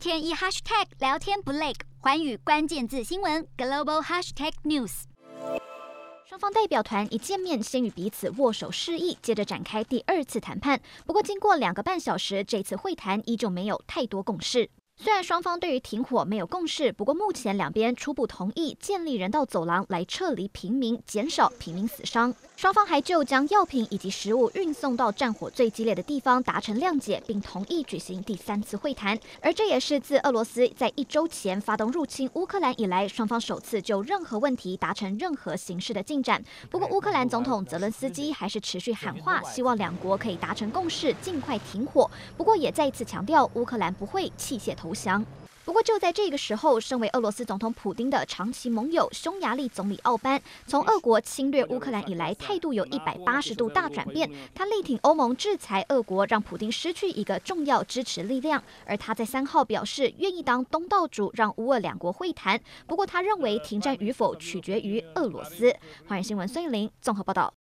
天一 hashtag 聊天不累，环宇关键字新闻 global hashtag news。双方代表团一见面，先与彼此握手示意，接着展开第二次谈判。不过，经过两个半小时，这次会谈依旧没有太多共识。虽然双方对于停火没有共识，不过目前两边初步同意建立人道走廊来撤离平民，减少平民死伤。双方还就将药品以及食物运送到战火最激烈的地方达成谅解，并同意举行第三次会谈。而这也是自俄罗斯在一周前发动入侵乌克兰以来，双方首次就任何问题达成任何形式的进展。不过，乌克兰总统泽伦斯基还是持续喊话，希望两国可以达成共识，尽快停火。不过，也再一次强调乌克兰不会弃械投降。不过就在这个时候，身为俄罗斯总统普京的长期盟友匈牙利总理奥班，从俄国侵略乌克兰以来，态度有一百八十度大转变。他力挺欧盟制裁俄国，让普丁失去一个重要支持力量。而他在三号表示愿意当东道主，让乌俄两国会谈。不过他认为停战与否取决于俄罗斯。华人新闻孙玉林综合报道。